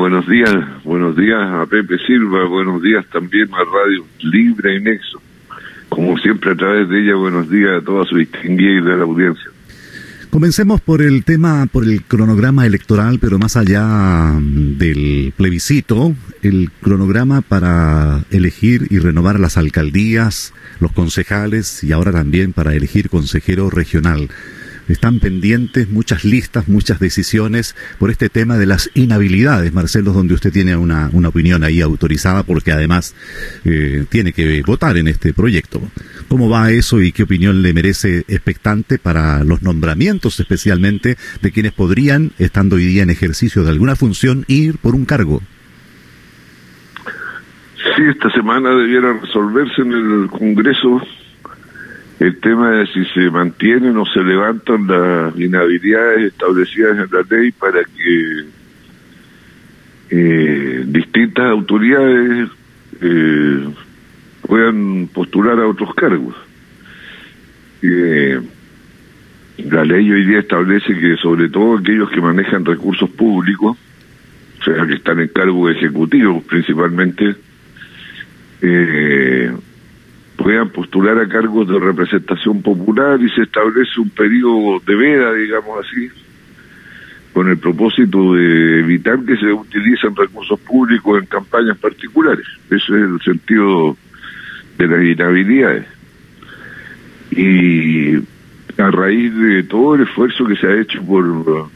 buenos días, buenos días a Pepe Silva, buenos días también a Radio Libre y Nexo. Como siempre a través de ella, buenos días a toda su distinguida y de la audiencia. Comencemos por el tema, por el cronograma electoral, pero más allá del plebiscito, el cronograma para elegir y renovar las alcaldías, los concejales y ahora también para elegir consejero regional. Están pendientes muchas listas, muchas decisiones por este tema de las inhabilidades, Marcelo, donde usted tiene una, una opinión ahí autorizada porque además eh, tiene que votar en este proyecto. ¿Cómo va eso y qué opinión le merece expectante para los nombramientos especialmente de quienes podrían, estando hoy día en ejercicio de alguna función, ir por un cargo? Sí, esta semana debiera resolverse en el Congreso el tema de si se mantienen o se levantan las inhabilidades establecidas en la ley para que eh, distintas autoridades eh, puedan postular a otros cargos. Eh, la ley hoy día establece que sobre todo aquellos que manejan recursos públicos, o sea, que están en cargos ejecutivos principalmente, eh, puedan postular a cargos de representación popular y se establece un periodo de veda, digamos así, con el propósito de evitar que se utilicen recursos públicos en campañas particulares. Ese es el sentido de las inhabilidades. Y a raíz de todo el esfuerzo que se ha hecho por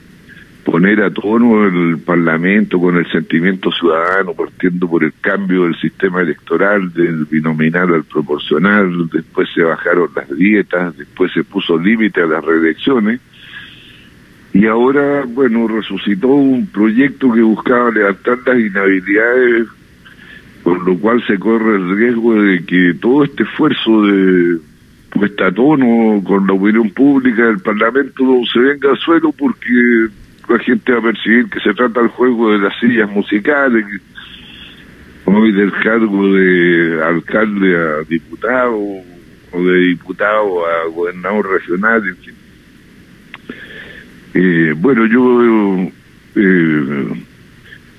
poner a tono el Parlamento con el sentimiento ciudadano, partiendo por el cambio del sistema electoral, del binominal al proporcional, después se bajaron las dietas, después se puso límite a las reelecciones, y ahora, bueno, resucitó un proyecto que buscaba levantar las inhabilidades, por lo cual se corre el riesgo de que todo este esfuerzo de puesta a tono con la opinión pública del Parlamento se venga al suelo porque la gente va a percibir que se trata el juego de las sillas musicales, hoy del cargo de alcalde a diputado o de diputado a gobernador regional, en. Eh, bueno, yo eh,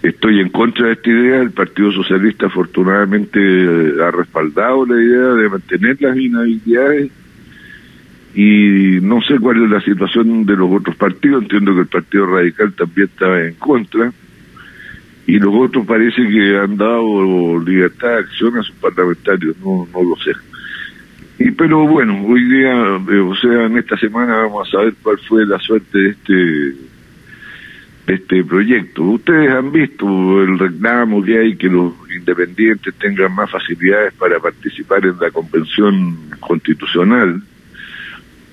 estoy en contra de esta idea. El Partido Socialista afortunadamente ha respaldado la idea de mantener las inhabilidades y no sé cuál es la situación de los otros partidos, entiendo que el Partido Radical también está en contra, y los otros parece que han dado libertad de acción a sus parlamentarios, no, no lo sé. Y pero bueno, hoy día, eh, o sea, en esta semana vamos a saber cuál fue la suerte de este de este proyecto. Ustedes han visto el reclamo que hay que los independientes tengan más facilidades para participar en la convención constitucional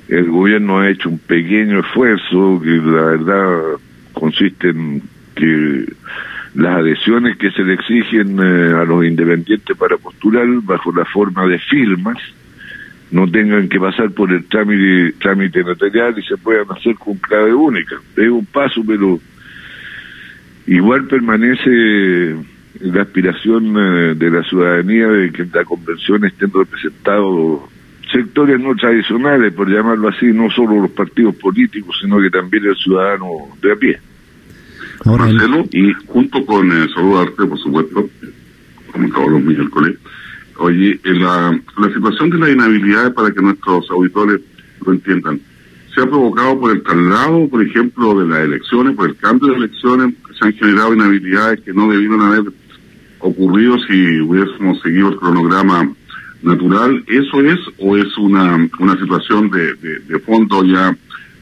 el gobierno ha hecho un pequeño esfuerzo que la verdad consiste en que las adhesiones que se le exigen eh, a los independientes para postular bajo la forma de firmas no tengan que pasar por el trámite, trámite notarial y se puedan hacer con clave única. Es un paso, pero igual permanece la aspiración eh, de la ciudadanía de que en la convención estén representados sectores no tradicionales, por llamarlo así, no solo los partidos políticos, sino que también el ciudadano de a pie. Marcelo, y junto con eh, saludarte, por supuesto, como todos los miércoles, oye, la, la situación de la inhabilidad, para que nuestros auditores lo entiendan, se ha provocado por el traslado, por ejemplo, de las elecciones, por el cambio de elecciones, se han generado inhabilidades que no debieron haber ocurrido si hubiésemos seguido el cronograma natural, ¿eso es o es una, una situación de, de, fondo ya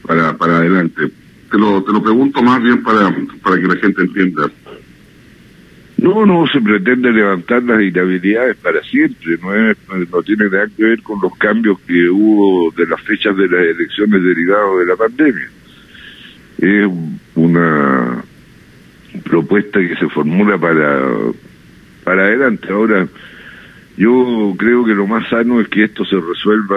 para, para adelante? Te lo, te lo pregunto más bien para, para que la gente entienda. No, no se pretende levantar las inhabilidades para siempre, no, es, no tiene nada que ver con los cambios que hubo de las fechas de las elecciones derivados de la pandemia. Es una propuesta que se formula para, para adelante. Ahora, yo creo que lo más sano es que esto se resuelva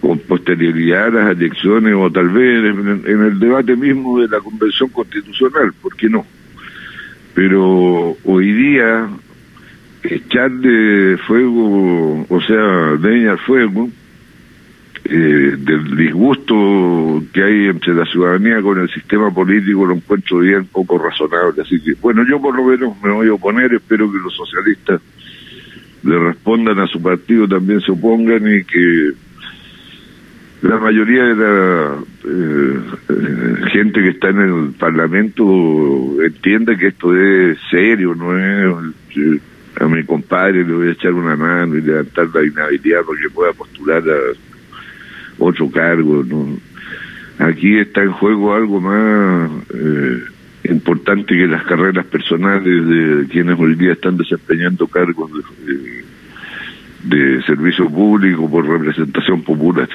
con posterioridad a las elecciones o tal vez en, el debate mismo de la Convención Constitucional, ¿por qué no? Pero hoy día echarle fuego, o sea, leña al fuego, eh, del disgusto que hay entre la ciudadanía con el sistema político lo encuentro bien poco razonable. Así que, bueno, yo por lo menos me voy a oponer, espero que los socialistas le respondan a su partido, también se opongan y que la mayoría de la eh, gente que está en el Parlamento entienda que esto es serio, no es a mi compadre le voy a echar una mano y levantar la inhabilidad porque pueda postular a otro cargo. ¿no? Aquí está en juego algo más eh, importante que las carreras personales de quienes hoy día están desempeñando cargos de, servicio público por representación popular.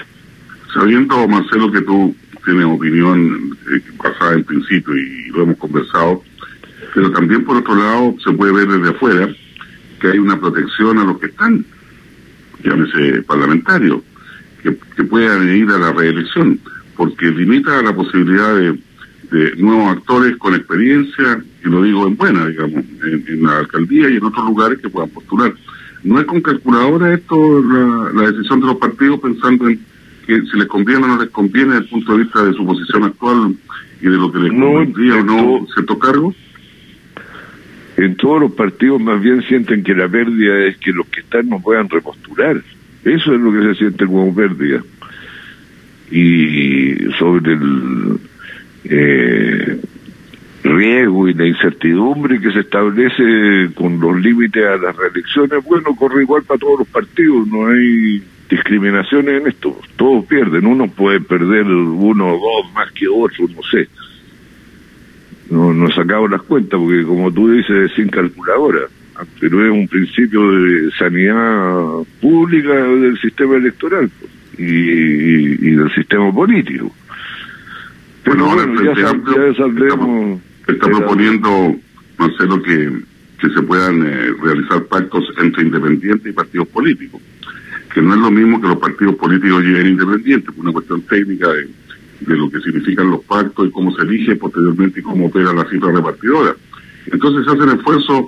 Sabiendo, Marcelo, que tú tienes opinión eh, basada en principio y lo hemos conversado, pero también por otro lado se puede ver desde afuera que hay una protección a los que están, llámese parlamentarios, que, puedan ir a la reelección, porque limita la posibilidad de, nuevos actores con experiencia, y lo digo en buena, digamos, en, la alcaldía y en otros lugares que puedan postular. No es con calculadora esto la, decisión de los partidos pensando en que si les conviene o no les conviene desde el punto de vista de su posición actual y de lo que les convendría o no cierto cargo. En todos los partidos más bien sienten que la pérdida es que los que están no puedan repostular. Eso es lo que se siente como pérdida. Y sobre el eh, riesgo y la incertidumbre que se establece con los límites a las reelecciones, bueno, corre igual para todos los partidos, no hay discriminaciones en esto, todos pierden, uno puede perder uno o dos más que otro, no sé. No, no sacamos las cuentas porque como tú dices, es sin calculadora pero es un principio de sanidad pública del sistema electoral pues, y, del sistema político. Pero bueno, ya, saldremos. Está, proponiendo, Marcelo, que, que se puedan eh, realizar pactos entre independientes y partidos políticos, que no es lo mismo que los partidos políticos lleguen independientes, por una cuestión técnica de, de lo que significan los pactos y cómo se elige posteriormente y cómo opera la cifra repartidora. Entonces se hacen esfuerzos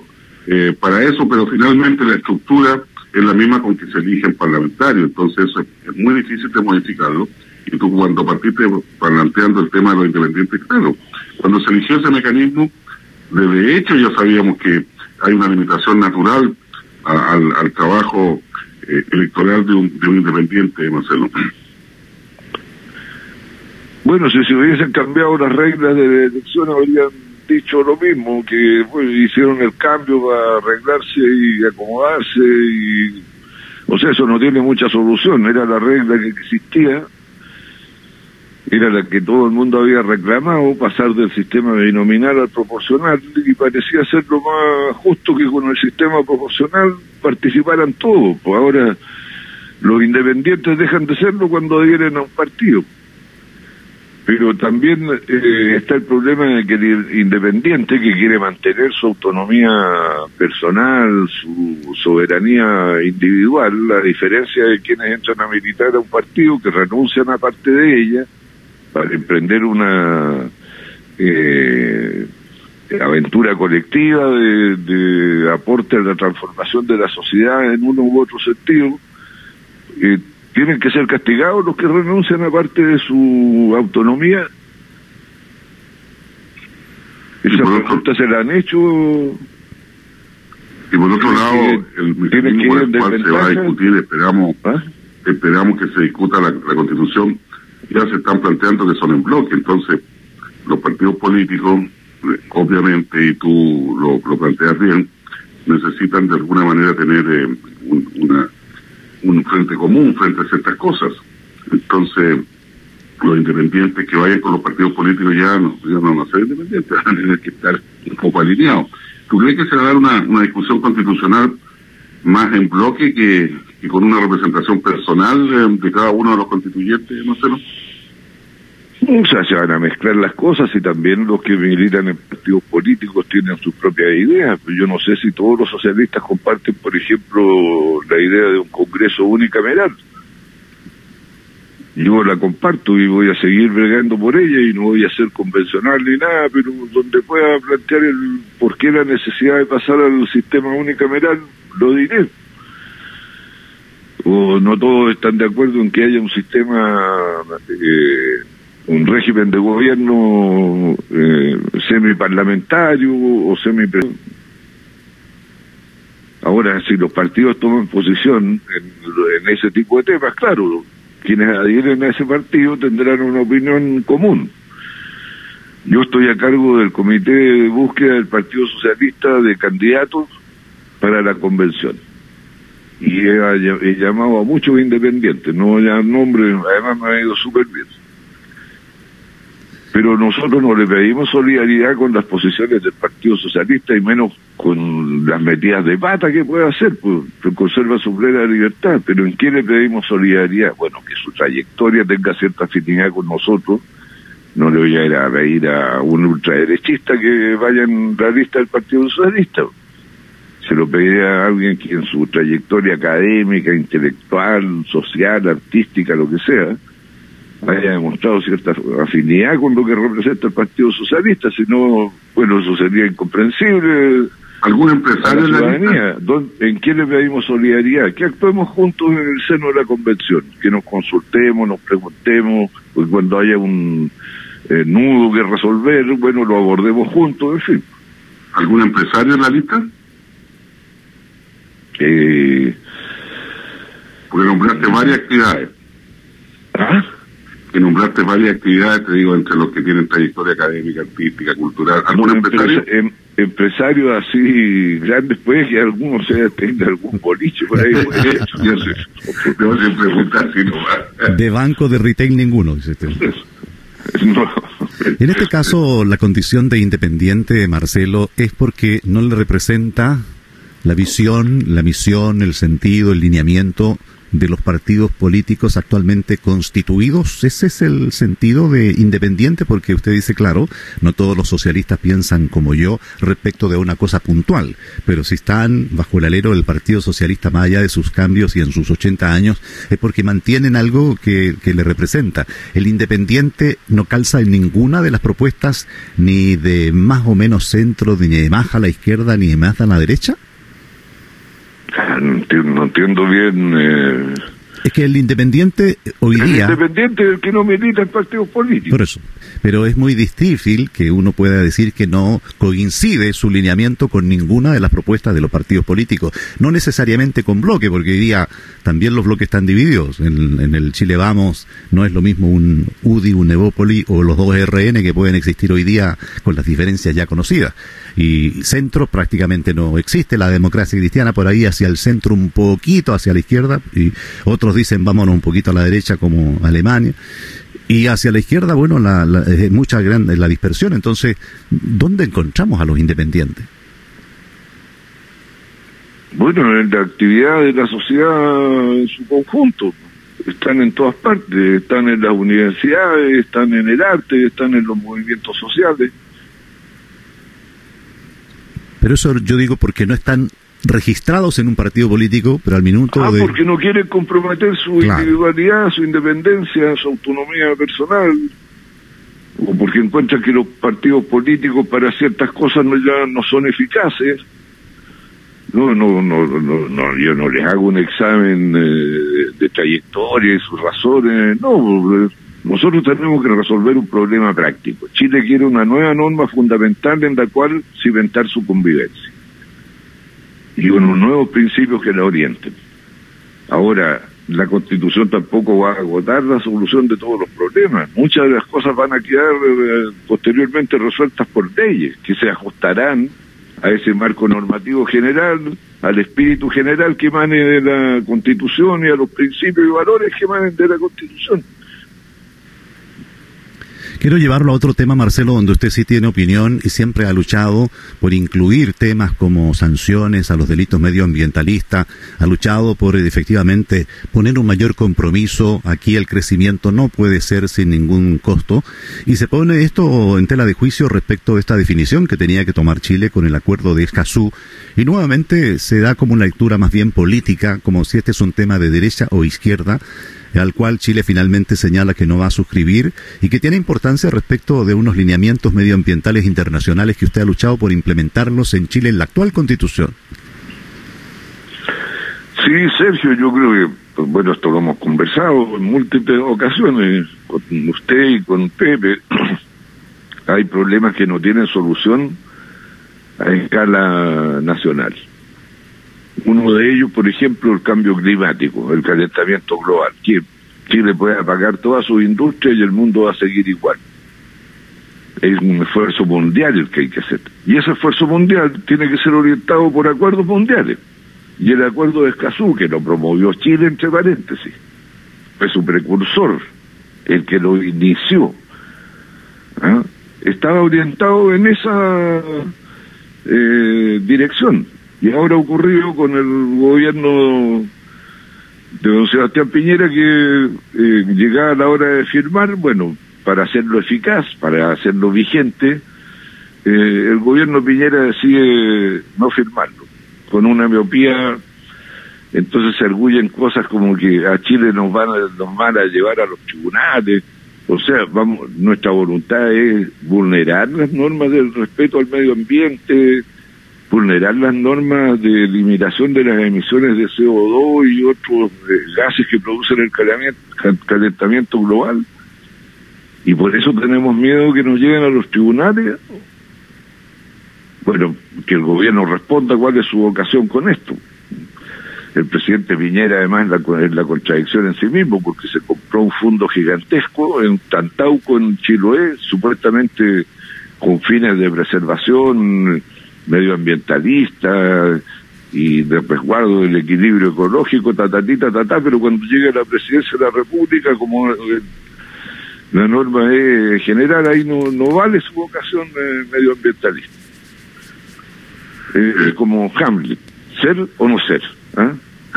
eh, para eso, pero finalmente la estructura es la misma con que se eligen parlamentarios, entonces es muy difícil de modificarlo. Y tú cuando partiste planteando el tema de los independientes, claro, cuando se eligió ese mecanismo, de hecho ya sabíamos que hay una limitación natural al, trabajo eh, electoral de un, de un independiente, Marcelo. Bueno, si se hubiesen cambiado las reglas de elección, habrían dicho lo mismo, que hicieron el cambio para arreglarse y acomodarse y o sea, eso no tiene mucha solución, era la regla que existía, era la que todo el mundo había reclamado, pasar del sistema binominal al proporcional, y parecía ser lo más justo que con el sistema proporcional participaran todos, pues ahora los independientes dejan de serlo cuando adhieren a un partido. Pero también eh, está el problema de que el independiente que quiere mantener su autonomía personal, su soberanía individual, a diferencia de quienes entran a militar a un partido que renuncian a parte de ella para emprender una eh, aventura colectiva de, de aporte a la transformación de la sociedad en uno u otro sentido. Eh, tienen que ser castigados los que renuncian a parte de su autonomía. Esa pregunta se la han hecho. Y por otro lado, el mecanismo cual se va a discutir, esperamos, ¿Ah? esperamos que se discuta la, constitución, ya se están planteando que son en bloque, entonces los partidos políticos, obviamente, y tú lo, lo planteas bien, necesitan de alguna manera tener eh, una un frente común frente a ciertas cosas. Entonces, los independientes que vayan con los partidos políticos ya no, ya no van a ser independientes, van a tener que estar un poco alineados. ¿Tú crees que se va a dar una, una discusión constitucional más en bloque que, que con una representación personal de, de cada uno de los constituyentes, Marcelo? O sea, se van a mezclar las cosas y también los que militan en partidos políticos tienen sus propias ideas. Yo no sé si todos los socialistas comparten, por ejemplo, la idea de un Congreso unicameral. Yo la comparto y voy a seguir bregando por ella y no voy a ser convencional ni nada, pero donde pueda plantear el por qué la necesidad de pasar al sistema unicameral, lo diré. O no todos están de acuerdo en que haya un sistema, eh, un régimen de gobierno eh, semiparlamentario o semi Ahora, si los partidos toman posición en, en ese tipo de temas, claro, quienes adhieren a ese partido tendrán una opinión común. Yo estoy a cargo del comité de búsqueda del Partido Socialista de candidatos para la convención y he, llamado a muchos independientes, no voy a dar nombres, además me ha ido súper bien. Pero nosotros no le pedimos solidaridad con las posiciones del Partido Socialista y menos con las metidas de pata que puede hacer, pues, pues conserva su plena libertad. Pero ¿en qué le pedimos solidaridad? Bueno, que su trayectoria tenga cierta afinidad con nosotros. No le voy a ir a pedir a un ultraderechista que vaya en la lista del Partido Socialista se lo pediría a alguien que en su trayectoria académica, intelectual, social, artística, lo que sea, haya demostrado cierta afinidad con lo que representa el Partido Socialista, si no, bueno, eso sería incomprensible. ¿Algún empresario en la ciudadanía? ¿En quién le pedimos solidaridad? Que actuemos juntos en el seno de la convención, que nos consultemos, nos preguntemos, pues cuando haya un eh, nudo que resolver, bueno, lo abordemos juntos, en fin. ¿Algún empresario en la lista? Eh, porque nombraste varias actividades. ¿Ah? Que nombraste varias actividades, te digo, entre los que tienen trayectoria académica, artística, cultural. ¿Algún empresario? Em, empresario así grandes, pues que algunos se tenga algún boliche por ahí. yo sé, preguntar si no De banco de retail ninguno, dice En este caso, la condición de independiente, Marcelo, es porque no le representa la visión, la misión, el sentido, el lineamiento de los partidos políticos actualmente constituidos. Ese es el sentido de independiente, porque usted dice, claro, no todos los socialistas piensan como yo respecto de una cosa puntual, pero si están bajo el alero del Partido Socialista más allá de sus cambios y en sus 80 años, es porque mantienen algo que, que le representa. El independiente no calza en ninguna de las propuestas, ni de más o menos centro, ni de más a la izquierda, ni de más a la derecha. No entiendo, bien. Eh, es que el independiente hoy día. El independiente es el que no milita en partidos políticos. Por eso. Pero es muy difícil que uno pueda decir que no coincide su lineamiento con ninguna de las propuestas de los partidos políticos. No necesariamente con bloque, porque hoy día también los bloques están divididos. En, en el Chile Vamos no es lo mismo un UDI, un Evópoli o los dos RN que pueden existir hoy día con las diferencias ya conocidas y centro prácticamente no existe. La democracia cristiana por ahí hacia el centro un poquito hacia la izquierda y otros dicen vámonos un poquito a la derecha como Alemania. Y hacia la izquierda, bueno, la, es mucha grande la dispersión. Entonces, ¿dónde encontramos a los independientes? Bueno, en la actividad de la sociedad en su conjunto. Están en todas partes, están en las universidades, están en el arte, están en los movimientos sociales. Pero eso yo digo porque no están registrados en un partido político, pero al minuto ah, porque no quieren comprometer su individualidad, su independencia, su autonomía personal, o porque encuentran que los partidos políticos para ciertas cosas no ya no son eficaces. No, no, no, no, yo no les hago un examen eh, de trayectoria y sus razones, no, nosotros tenemos que resolver un problema práctico. Chile quiere una nueva norma fundamental en la cual cimentar su convivencia y unos nuevos principios que la orienten. Ahora, la constitución tampoco va a agotar la solución de todos los problemas. Muchas de las cosas van a quedar eh, posteriormente resueltas por leyes que se ajustarán a ese marco normativo general, al espíritu general que emane de la constitución y a los principios y valores que emanen de la constitución. Quiero llevarlo a otro tema, Marcelo, donde usted sí tiene opinión y siempre ha luchado por incluir temas como sanciones a los delitos medioambientalistas, ha luchado por efectivamente poner un mayor compromiso. Aquí el crecimiento no puede ser sin ningún costo. Y se pone esto en tela de juicio respecto a esta definición que tenía que tomar Chile con el acuerdo de Escazú. Y nuevamente se da como una lectura más bien política, como si este es un tema de derecha o izquierda al cual Chile finalmente señala que no va a suscribir y que tiene importancia respecto de unos lineamientos medioambientales internacionales que usted ha luchado por implementarlos en Chile en la actual constitución. Sí, Sergio, yo creo que bueno, esto lo hemos conversado en múltiples ocasiones con usted y con Pepe, hay problemas que no tienen solución a escala nacional. Uno de ellos, por ejemplo, el cambio climático, el calentamiento global. que Chile puede apagar toda su industria y el mundo va a seguir igual. Es un esfuerzo mundial el que hay que hacer. Y ese esfuerzo mundial tiene que ser orientado por acuerdos mundiales. Y el acuerdo de Escazú, que lo promovió Chile, entre paréntesis, fue su precursor, el que lo inició. ¿ah? Estaba orientado en esa eh, dirección. Y ahora ha ocurrido con el gobierno de don Sebastián Piñera que eh, llegaba la hora de firmar, bueno, para hacerlo eficaz, para hacerlo vigente, eh, el gobierno Piñera decide no firmarlo, con una miopía, entonces se arguyen cosas como que a Chile nos van a, nos van a llevar a los tribunales, o sea, vamos, nuestra voluntad es vulnerar las normas del respeto al medio ambiente, vulnerar las normas de limitación de las emisiones de CO2 y otros eh, gases que producen el calentamiento global. Y por eso tenemos miedo que nos lleguen a los tribunales. Bueno, que el gobierno responda cuál es su vocación con esto. El presidente Piñera además es la, contradicción en sí mismo porque se compró un fondo gigantesco en Tantauco, en Chiloé, supuestamente con fines de preservación medioambientalista y de resguardo del equilibrio ecológico, tatatita, tatá, pero cuando llega la presidencia de la República, como eh, la norma es general, ahí no, no vale su vocación eh, medioambientalista. Eh, como Hamlet, ser o no ser. ¿ah?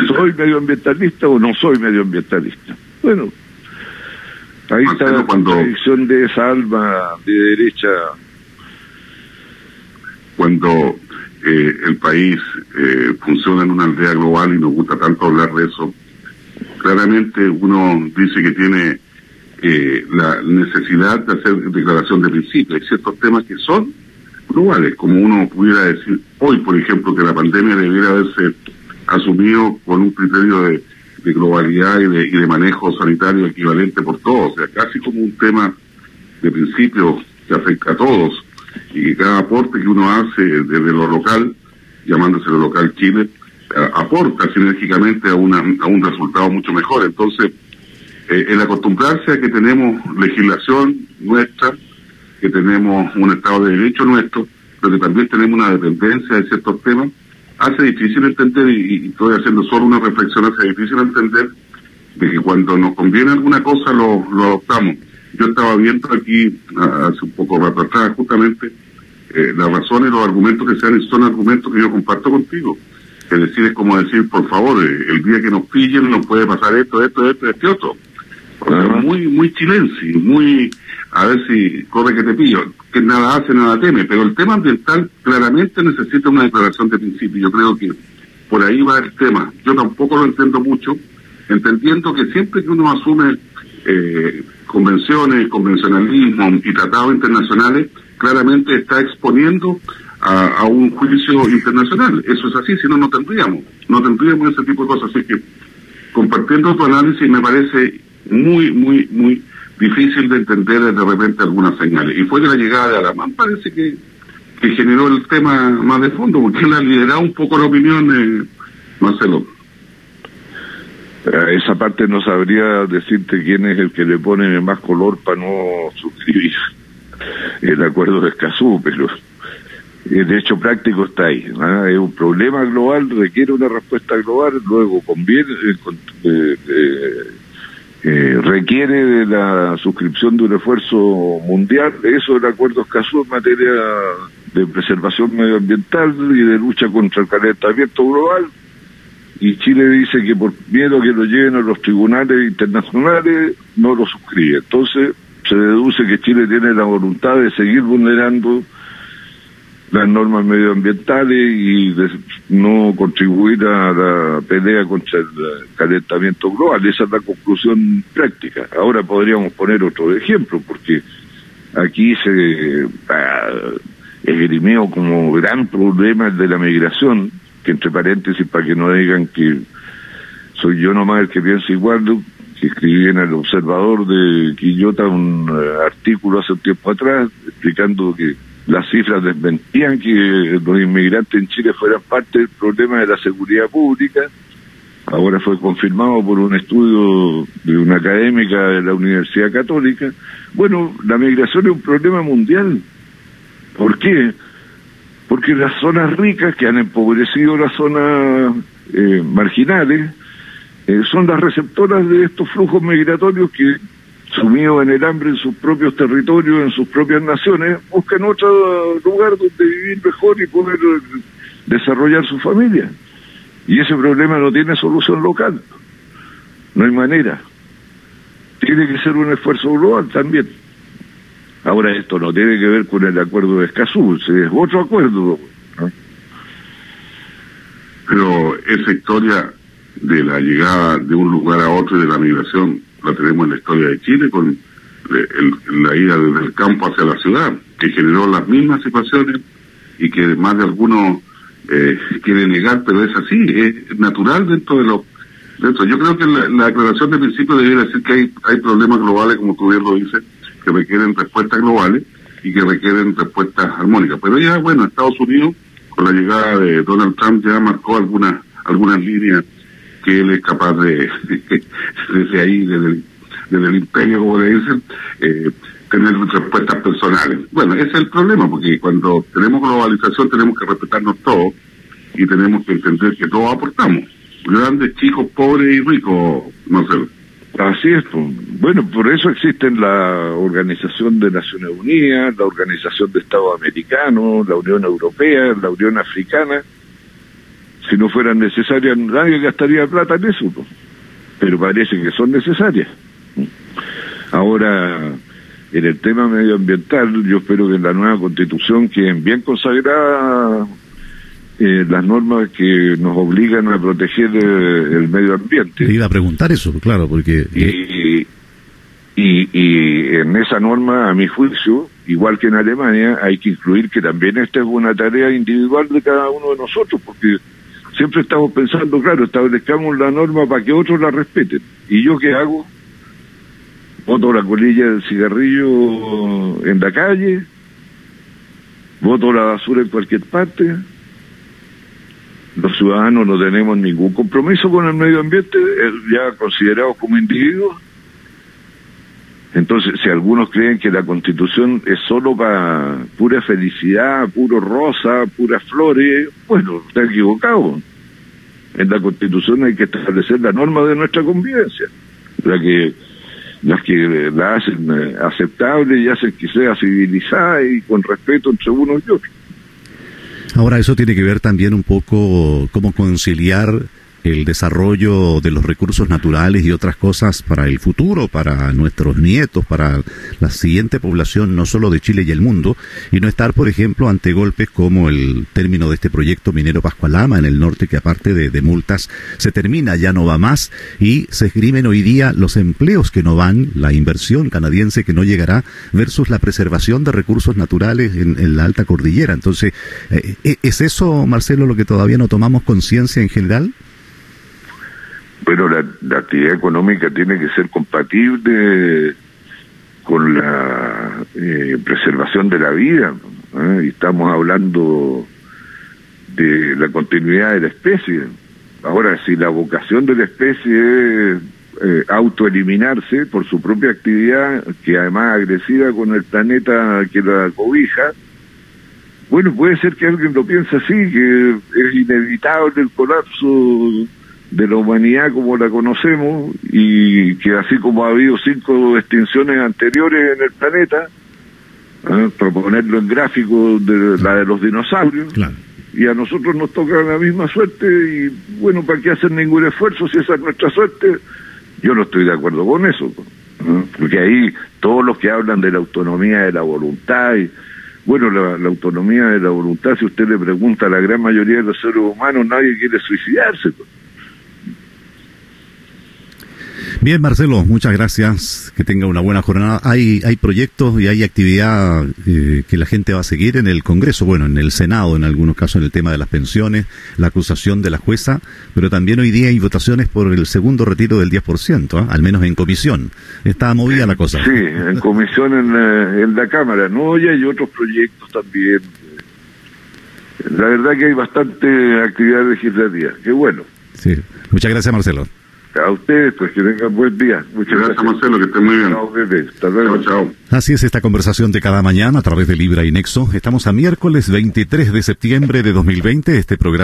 ¿Soy medioambientalista o no soy medioambientalista? Bueno, ahí está la contradicción de esa alma de derecha cuando eh, el país eh, funciona en una aldea global y nos gusta tanto hablar de eso, claramente uno dice que tiene eh, la necesidad de hacer declaración de principios. Hay ciertos temas que son globales, como uno pudiera decir hoy, por ejemplo, que la pandemia debiera haberse asumido con un criterio de, globalidad y de, y de, manejo sanitario equivalente por todos, o sea, casi como un tema de principio que afecta a todos y cada aporte que uno hace desde lo local, llamándose lo local Chile, eh, aporta sinérgicamente a, una, a un resultado mucho mejor. Entonces, eh, el acostumbrarse a que tenemos legislación nuestra, que tenemos un Estado de Derecho nuestro, pero que también tenemos una dependencia de ciertos temas, hace difícil entender, y, estoy haciendo solo una reflexión, hace difícil entender de que cuando nos conviene alguna cosa lo, lo adoptamos yo estaba viendo aquí hace un poco rato atrás justamente eh, las razones, los argumentos que sean son argumentos que yo comparto contigo. Es decir, es como decir, por favor, eh, el día que nos pillen nos puede pasar esto, esto, esto, este otro. muy, muy chilense, muy, a ver si corre que te pillo, que nada hace, nada teme, pero el tema ambiental claramente necesita una declaración de principio. Yo creo que por ahí va el tema. Yo tampoco lo entiendo mucho, entendiendo que siempre que uno asume eh, convenciones, convencionalismo y tratados internacionales, claramente está exponiendo a, un juicio internacional. Eso es así, si no, no tendríamos, no tendríamos ese tipo de cosas. Así que, compartiendo tu análisis, me parece muy, muy, muy difícil de entender de repente algunas señales. Y fue de la llegada de Alamán, parece que, que generó el tema más de fondo, porque él ha liderado un poco la opinión, de Marcelo. Eh, esa parte no sabría decirte quién es el que le pone más color para no suscribir el acuerdo de Escazú, pero el hecho práctico está ahí. Es un problema global, requiere una respuesta global, luego conviene, eh, eh, requiere de la suscripción de un esfuerzo mundial. Eso el acuerdo Escazú en materia de preservación medioambiental y de lucha contra el calentamiento global y Chile dice que por miedo que lo lleven a los tribunales internacionales no lo suscribe. Entonces se deduce que Chile tiene la voluntad de seguir vulnerando las normas medioambientales y de no contribuir a la pelea contra el calentamiento global. Esa es la conclusión práctica. Ahora podríamos poner otro ejemplo, porque aquí se ah, como gran problema el de la migración que entre paréntesis para que no digan que soy yo nomás el que piensa igual, que escribí en el Observador de Quillota un eh, artículo hace un tiempo atrás explicando que las cifras desmentían que los inmigrantes en Chile fueran parte del problema de la seguridad pública. Ahora fue confirmado por un estudio de una académica de la Universidad Católica. Bueno, la migración es un problema mundial. ¿Por qué? Porque las zonas ricas que han empobrecido las zonas eh, marginales eh, son las receptoras de estos flujos migratorios que sumidos en el hambre en sus propios territorios, en sus propias naciones, buscan otro lugar donde vivir mejor y poder eh, desarrollar su familia. Y ese problema no tiene solución local. No hay manera. Tiene que ser un esfuerzo global también. Ahora esto no tiene que ver con el acuerdo de Escazú, es otro acuerdo. Pero esa historia de la llegada de un lugar a otro y de la migración la tenemos en la historia de Chile con eh, la ida desde el campo hacia la ciudad, que generó las mismas situaciones y que más de algunos eh, quieren negar, pero es así, es natural dentro de lo dentro. Yo creo que la, la aclaración de principio debería decir que hay, hay problemas globales, como tú bien lo dices, que requieren respuestas globales y que requieren respuestas armónicas. Pero ya, bueno, Estados Unidos, con la llegada de Donald Trump, ya marcó algunas algunas líneas que él es capaz de, desde ahí, desde el, imperio, como le dicen, eh, tener respuestas personales. Bueno, ese es el problema, porque cuando tenemos globalización tenemos que respetarnos todos y tenemos que entender que todos aportamos, grandes, chicos, pobres y ricos, Marcelo. Así es, pues. bueno, por eso existen la Organización de Naciones Unidas, la Organización de Estados Americanos, la Unión Europea, la Unión Africana, si no fueran necesarias, nadie gastaría plata en eso, pero parece que son necesarias. Ahora, en el tema medioambiental, yo espero que en la nueva constitución queden bien consagradas eh, las normas que nos obligan a proteger eh, el medio ambiente. iba a preguntar eso, claro, porque... Y, y, y en esa norma, a mi juicio, igual que en Alemania, hay que incluir que también esta es una tarea individual de cada uno de nosotros, porque siempre estamos pensando, claro, establezcamos la norma para que otros la respeten. ¿Y yo qué hago? Voto la colilla del cigarrillo en la calle, voto la basura en cualquier parte. Los ciudadanos no tenemos ningún compromiso con el medio ambiente, ya considerados como individuos. Entonces, si algunos creen que la constitución es solo para pura felicidad, puro rosa, puras flores, bueno, está equivocado. En la constitución hay que establecer la norma de nuestra convivencia, la que las que la hacen eh, aceptable y hacen que sea civilizada y con respeto entre unos y otros. Ahora, eso tiene que ver también un poco cómo conciliar el desarrollo de los recursos naturales y otras cosas para el futuro, para nuestros nietos, para la siguiente población, no solo de Chile y el mundo, y no estar, por ejemplo, ante golpes como el término de este proyecto minero Pascualama en el norte, que aparte de, multas se termina, ya no va más, y se escriben hoy día los empleos que no van, la inversión canadiense que no llegará, versus la preservación de recursos naturales en, la alta cordillera. Entonces, eh, ¿es eso, Marcelo, lo que todavía no tomamos conciencia en general? Pero la, actividad económica tiene que ser compatible con la eh, preservación de la vida. ¿eh? Y estamos hablando de la continuidad de la especie. Ahora, si la vocación de la especie es eh, autoeliminarse por su propia actividad, que además agresiva con el planeta que la cobija, bueno, puede ser que alguien lo piense así, que es inevitable el colapso de la humanidad como la conocemos y que así como ha habido cinco extinciones anteriores en el planeta, ¿eh? proponerlo en gráfico de la de los dinosaurios, y a nosotros nos toca la misma suerte y bueno, ¿para qué hacer ningún esfuerzo si esa es nuestra suerte? Yo no estoy de acuerdo con eso, ¿eh? porque ahí todos los que hablan de la autonomía de la voluntad y bueno, la, la, autonomía de la voluntad, si usted le pregunta a la gran mayoría de los seres humanos, nadie quiere suicidarse. Bien, Marcelo, muchas gracias. Que tenga una buena jornada. Hay, hay proyectos y hay actividad eh, que la gente va a seguir en el Congreso, bueno, en el Senado, en algunos casos, en el tema de las pensiones, la acusación de la jueza, pero también hoy día hay votaciones por el segundo retiro del 10%, ¿ah? al menos en comisión. Está movida la cosa. Sí, en comisión en, eh, en la Cámara, ¿no? Y hay otros proyectos también. La verdad que hay bastante actividad legislativa. Qué bueno. Sí. Muchas gracias, Marcelo. A ustedes, pues que tengan buen día. Muchas gracias, Marcelo, que estén muy bien. Chao, bebé. Hasta luego. Chao, chao. Así es esta conversación de cada mañana a través de Libra y Nexo. Estamos a miércoles 23 de septiembre de 2020. Este programa